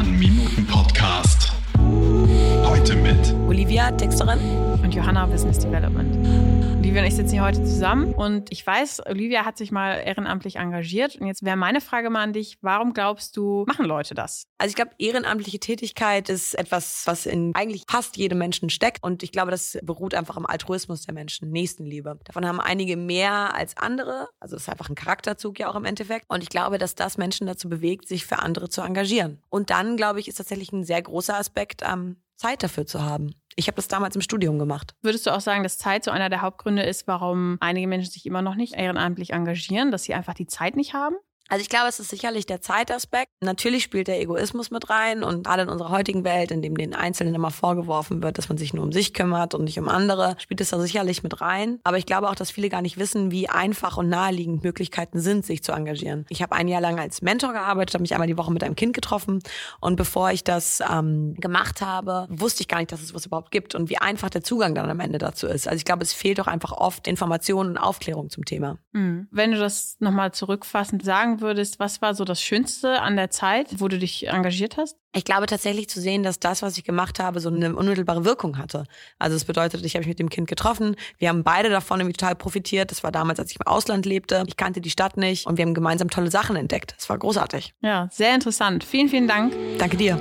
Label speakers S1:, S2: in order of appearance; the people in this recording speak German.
S1: Bahn Minuten Podcast. Heute mit
S2: Olivia, Texterin.
S3: und Johanna Business Development. Olivia und ich sitzen hier heute zusammen und ich weiß, Olivia hat sich mal ehrenamtlich engagiert. Und jetzt wäre meine Frage mal an dich, warum glaubst du, machen Leute das?
S2: Also ich glaube, ehrenamtliche Tätigkeit ist etwas, was in eigentlich fast jedem Menschen steckt. Und ich glaube, das beruht einfach am Altruismus der Menschen, Nächstenliebe. Davon haben einige mehr als andere. Also es ist einfach ein Charakterzug ja auch im Endeffekt. Und ich glaube, dass das Menschen dazu bewegt, sich für andere zu engagieren. Und dann, glaube ich, ist tatsächlich ein sehr großer Aspekt, ähm, Zeit dafür zu haben. Ich habe das damals im Studium gemacht.
S3: Würdest du auch sagen, dass Zeit so einer der Hauptgründe ist, warum einige Menschen sich immer noch nicht ehrenamtlich engagieren, dass sie einfach die Zeit nicht haben?
S2: Also ich glaube, es ist sicherlich der Zeitaspekt. Natürlich spielt der Egoismus mit rein und gerade in unserer heutigen Welt, in dem den Einzelnen immer vorgeworfen wird, dass man sich nur um sich kümmert und nicht um andere, spielt es da sicherlich mit rein. Aber ich glaube auch, dass viele gar nicht wissen, wie einfach und naheliegend Möglichkeiten sind, sich zu engagieren. Ich habe ein Jahr lang als Mentor gearbeitet, habe mich einmal die Woche mit einem Kind getroffen und bevor ich das ähm, gemacht habe, wusste ich gar nicht, dass es was überhaupt gibt und wie einfach der Zugang dann am Ende dazu ist. Also ich glaube, es fehlt auch einfach oft Informationen und Aufklärung zum Thema.
S3: Mhm. Wenn du das nochmal zurückfassend sagen würdest, was war so das Schönste an der Zeit, wo du dich engagiert hast?
S2: Ich glaube tatsächlich zu sehen, dass das, was ich gemacht habe, so eine unmittelbare Wirkung hatte. Also es bedeutet, ich habe mich mit dem Kind getroffen. Wir haben beide davon irgendwie total profitiert. Das war damals, als ich im Ausland lebte. Ich kannte die Stadt nicht und wir haben gemeinsam tolle Sachen entdeckt. Es war großartig.
S3: Ja, sehr interessant. Vielen, vielen Dank.
S2: Danke dir.